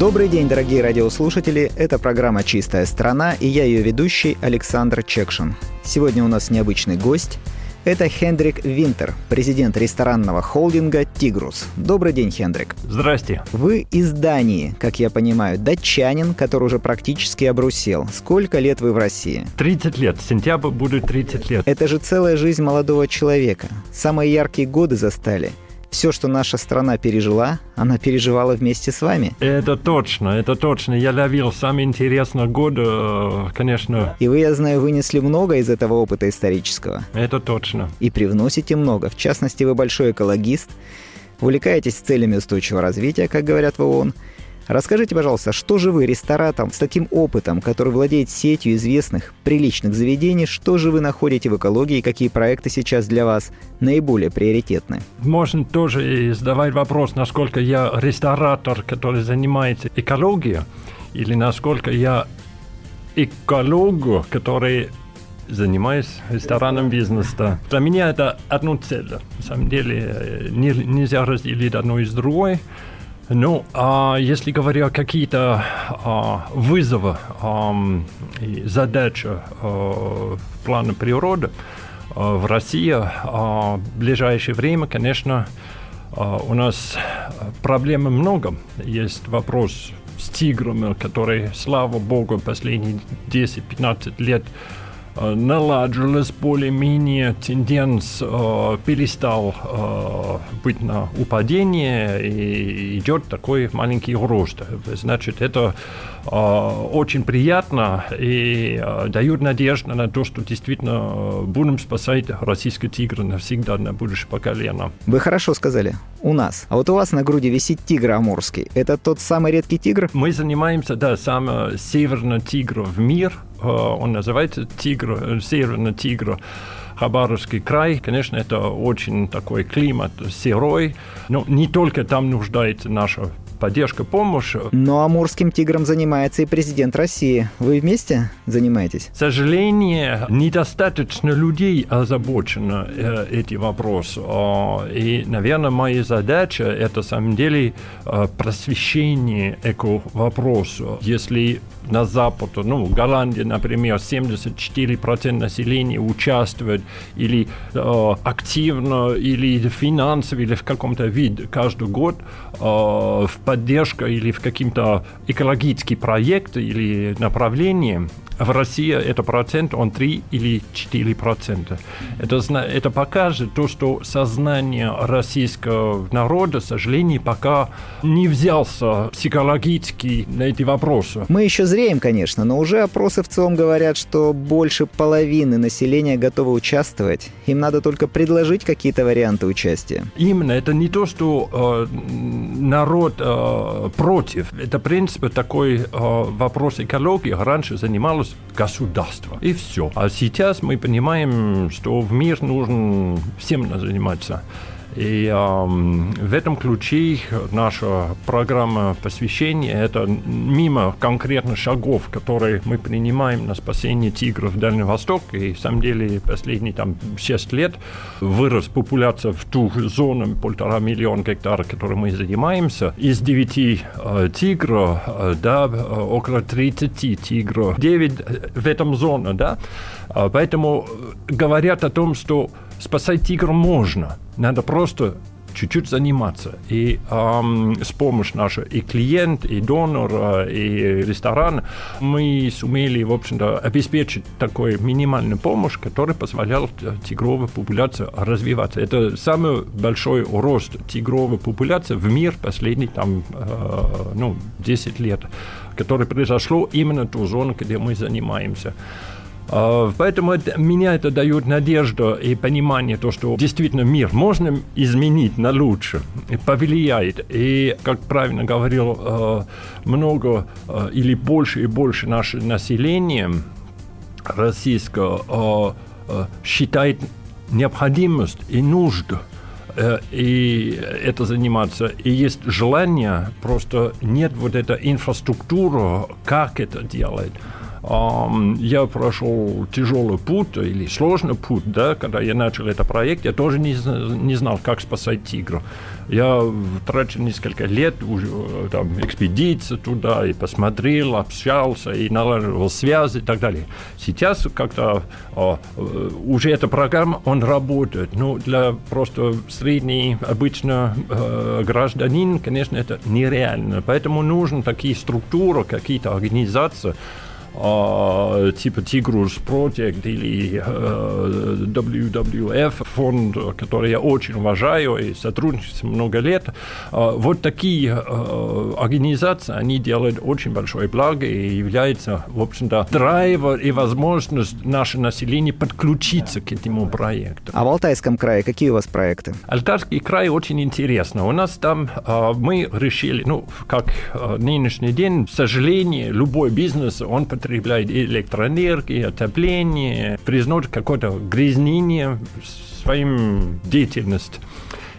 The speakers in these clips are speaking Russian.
Добрый день, дорогие радиослушатели. Это программа «Чистая страна» и я ее ведущий Александр Чекшин. Сегодня у нас необычный гость. Это Хендрик Винтер, президент ресторанного холдинга «Тигрус». Добрый день, Хендрик. Здрасте. Вы из Дании, как я понимаю, датчанин, который уже практически обрусел. Сколько лет вы в России? 30 лет. Сентябрь будет 30 лет. Это же целая жизнь молодого человека. Самые яркие годы застали – все, что наша страна пережила, она переживала вместе с вами. Это точно, это точно. Я ловил самые интересные годы, э, конечно. И вы, я знаю, вынесли много из этого опыта исторического. Это точно. И привносите много. В частности, вы большой экологист, увлекаетесь целями устойчивого развития, как говорят в ООН – Расскажите, пожалуйста, что же вы, ресторатор, с таким опытом, который владеет сетью известных, приличных заведений, что же вы находите в экологии, какие проекты сейчас для вас наиболее приоритетны? Можно тоже задавать вопрос, насколько я ресторатор, который занимается экологией, или насколько я экологу, который занимаюсь ресторанным бизнесом. Для меня это одно цель. На самом деле нельзя разделить одно из другой. Ну, а если говоря какие-то а, вызовы а, задачи а, плане природы а, в России а, в ближайшее время, конечно, а, у нас проблем много. Есть вопрос с тиграми, который, слава богу, последние 10-15 лет Э, наладилась более-менее, тенденс э, перестал э, быть на упадение и идет такой маленький рост. Значит, это э, очень приятно и э, дает надежду на то, что действительно будем спасать российский тигр навсегда на будущее поколение. Вы хорошо сказали. У нас. А вот у вас на груди висит тигр амурский. Это тот самый редкий тигр? Мы занимаемся, да, самым северным тигром в мир – Э, он называется тигр, э, северный тигр. Хабаровский край, конечно, это очень такой климат серой, но не только там нуждается наша поддержка, помощь. Но амурским тигром занимается и президент России. Вы вместе занимаетесь? К сожалению, недостаточно людей озабочены э, эти вопросы. И, наверное, моя задача – это, на самом деле, э, просвещение эко вопроса. Если на Запад, ну, в Голландии, например, 74% населения участвует или э, активно, или финансово, или в каком-то виде каждый год э, в поддержка или в каким-то экологический проект или направление, в России это процент, он 3 или 4 процента. Это, это покажет то, что сознание российского народа, к сожалению, пока не взялся психологически на эти вопросы. Мы еще зреем, конечно, но уже опросы в целом говорят, что больше половины населения готовы участвовать. Им надо только предложить какие-то варианты участия. Именно. Это не то, что э, народ э, против. Это, в принципе, такой э, вопрос экологии. Раньше государство. И все. А сейчас мы понимаем, что в мир нужно всем заниматься. И э, в этом ключе наша программа посвящения – это мимо конкретных шагов, которые мы принимаем на спасение тигров в Дальний Восток. И, в самом деле, последние там, 6 лет вырос популяция в ту зону полтора миллиона гектаров, которой мы занимаемся. Из 9 э, тигров, э, да, около 30 тигров. 9 э, в этом зоне, да. Поэтому говорят о том, что спасать тигра можно. Надо просто чуть-чуть заниматься. И эм, с помощью нашего и клиент, и донор, и ресторан мы сумели, в общем-то, обеспечить такой минимальную помощь, которая позволяла тигровой популяции развиваться. Это самый большой рост тигровой популяции в мир последние там, э, ну, 10 лет, который произошло именно ту зону, где мы занимаемся. А, поэтому это, меня это дает надежду и понимание, то, что действительно мир можно изменить на лучше, и повлияет. И, как правильно говорил, а, много а, или больше и больше наше население российская считает необходимость и нужду и это заниматься. И есть желание, просто нет вот этой инфраструктуры, как это делать я прошел тяжелый путь или сложный путь, да, когда я начал этот проект, я тоже не, не знал, как спасать тигра. Я тратил несколько лет уже там экспедиции туда и посмотрел, общался и налаживал связи и так далее. Сейчас как-то э, уже эта программа, он работает. Ну, для просто средней обычно э, гражданин, конечно, это нереально. Поэтому нужны такие структуры, какие-то организации, типа Tigros Project или WWF, фонд, который я очень уважаю и сотрудничаю много лет. Вот такие организации, они делают очень большое благо и являются, в общем-то, драйвер и возможность наше население подключиться к этому проекту. А в Алтайском крае какие у вас проекты? Алтайский край очень интересно. У нас там мы решили, ну, как нынешний день, к сожалению, любой бизнес, он потребляет электроэнергию, отопление, признать какое-то грязнение своим деятельностью.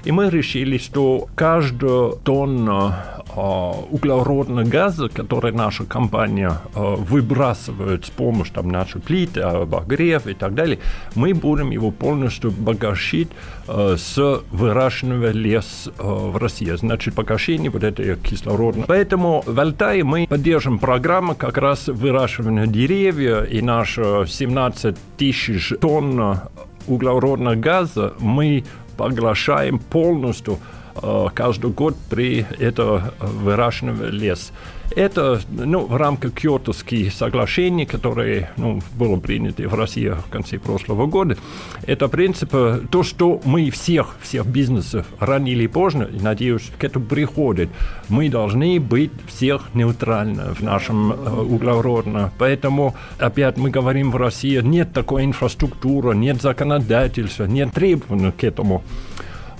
И мы решили, что каждая тонна а, углеродного газа, который наша компания а, выбрасывает с помощью там, нашей плиты, обогрев и так далее, мы будем его полностью багашить а, с выращенного леса в России. Значит, погашение вот этой кислородного. Поэтому в Алтае мы поддержим программу как раз выращивания деревьев, и наши 17 тысяч тонн углеродного газа мы поглощаем полностью э, каждый год при этом выращивании лес. Это ну, в рамках Киотовских соглашений, которые ну, было принято в России в конце прошлого года. Это принцип, то, что мы всех, всех бизнесов рано или поздно, надеюсь, к этому приходит, мы должны быть всех нейтральны в нашем э, углеродном. Поэтому, опять мы говорим в России, нет такой инфраструктуры, нет законодательства, нет требований к этому.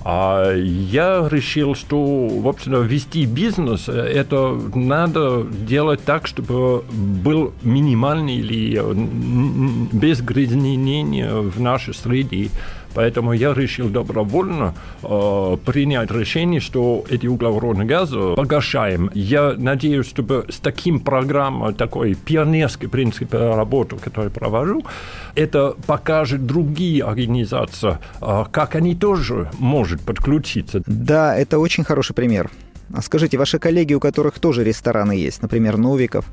А я решил, что, в общем, вести бизнес, это надо делать так, чтобы был минимальный или без грязнения в нашей среде. Поэтому я решил добровольно э, принять решение, что эти углеродные газы погашаем. Я надеюсь, чтобы с таким программой, такой пионерской принципе работы, которую провожу, это покажет другие организации, э, как они тоже могут подключиться. Да, это очень хороший пример. А скажите, ваши коллеги, у которых тоже рестораны есть, например, Новиков,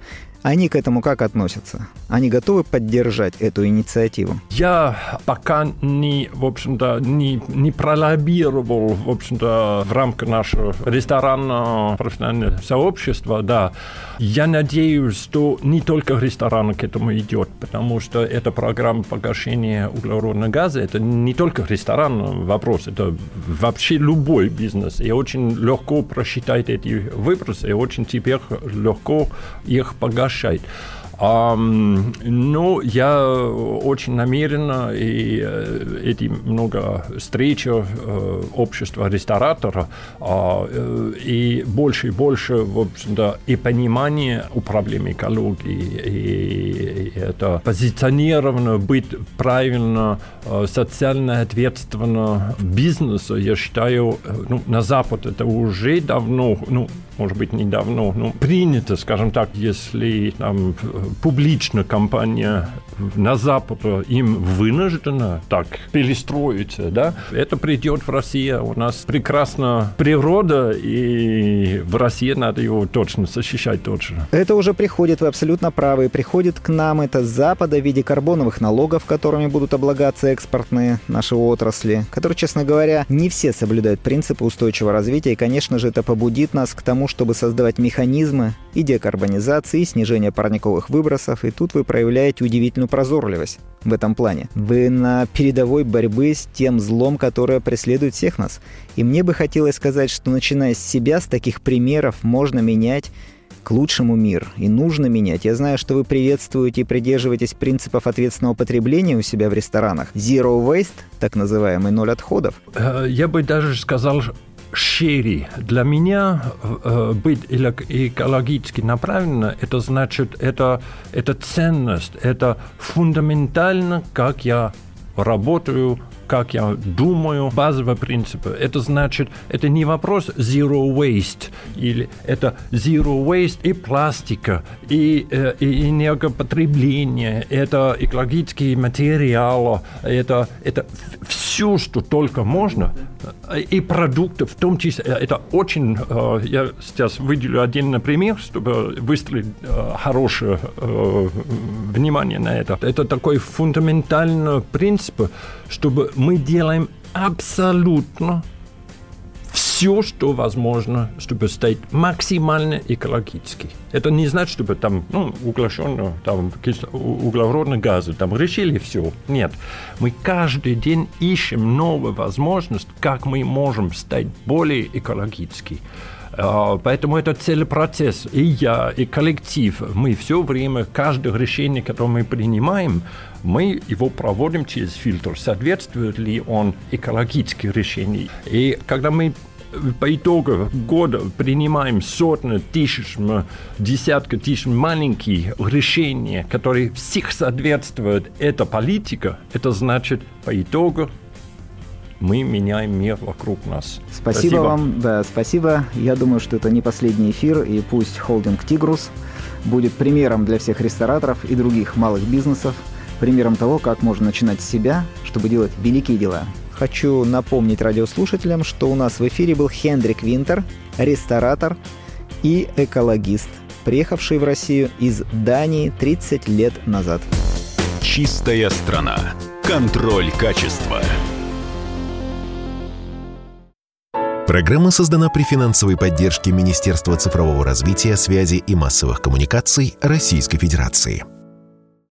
они к этому как относятся? Они готовы поддержать эту инициативу? Я пока не, в общем-то, не, не пролоббировал, в общем-то, в рамках нашего ресторанного профессионального сообщества, да. Я надеюсь, что не только ресторан к этому идет, потому что эта программа погашения углеродного газа, это не только ресторан вопрос, это вообще любой бизнес. И очень легко просчитать эти выбросы, очень теперь легко их приглашать. Ну, я очень намеренно, и э, эти много встреч э, общества рестораторов, а, э, и больше и больше, в общем-то, и понимание у проблемы экологии, и это позиционировано, быть правильно, социально ответственно бизнесу, я считаю, ну, на Запад это уже давно, ну, может быть, недавно, ну, принято, скажем так, если там публично компания на Запад им вынуждена так перестроиться, да, это придет в Россию. У нас прекрасна природа, и в России надо его точно защищать точно. Это уже приходит, вы абсолютно правы, приходит к нам это с Запада в виде карбоновых налогов, которыми будут облагаться экспортные наши отрасли, которые, честно говоря, не все соблюдают принципы устойчивого развития, и, конечно же, это побудит нас к тому, чтобы создавать механизмы и декарбонизации, и снижения парниковых выбросов, и тут вы проявляете удивительную прозорливость в этом плане. Вы на передовой борьбы с тем злом, которое преследует всех нас. И мне бы хотелось сказать, что начиная с себя, с таких примеров можно менять к лучшему мир. И нужно менять. Я знаю, что вы приветствуете и придерживаетесь принципов ответственного потребления у себя в ресторанах. Zero waste, так называемый ноль отходов. Э, я бы даже сказал, шире. Для меня э, быть экологически направленно, это значит, это, это ценность, это фундаментально, как я работаю, как я думаю, базовые принципы. Это значит, это не вопрос zero waste, или это zero waste и пластика, и, э, и энергопотребление, это экологические материалы, это, это все, что только можно, и продукты в том числе. Это очень... Э, я сейчас выделю один пример, чтобы выстроить э, хорошее внимание на это. Это такой фундаментальный принцип, чтобы мы делаем абсолютно все, что возможно, чтобы стать максимально экологически. Это не значит, чтобы там, ну, углощенно, там, углеродные газы, там, решили все. Нет. Мы каждый день ищем новую возможность, как мы можем стать более экологически. А, поэтому это целый процесс. И я, и коллектив, мы все время, каждое решение, которое мы принимаем, мы его проводим через фильтр. Соответствует ли он экологическим решениям? И когда мы по итогу года принимаем сотни тысяч, десятки тысяч маленьких решений, которые всех соответствуют эта политика, это значит по итогу мы меняем мир вокруг нас. Спасибо, спасибо вам, да, спасибо. Я думаю, что это не последний эфир, и пусть холдинг «Тигрус» будет примером для всех рестораторов и других малых бизнесов, примером того, как можно начинать с себя, чтобы делать великие дела. Хочу напомнить радиослушателям, что у нас в эфире был Хендрик Винтер, ресторатор и экологист, приехавший в Россию из Дании 30 лет назад. Чистая страна. Контроль качества. Программа создана при финансовой поддержке Министерства цифрового развития, связи и массовых коммуникаций Российской Федерации.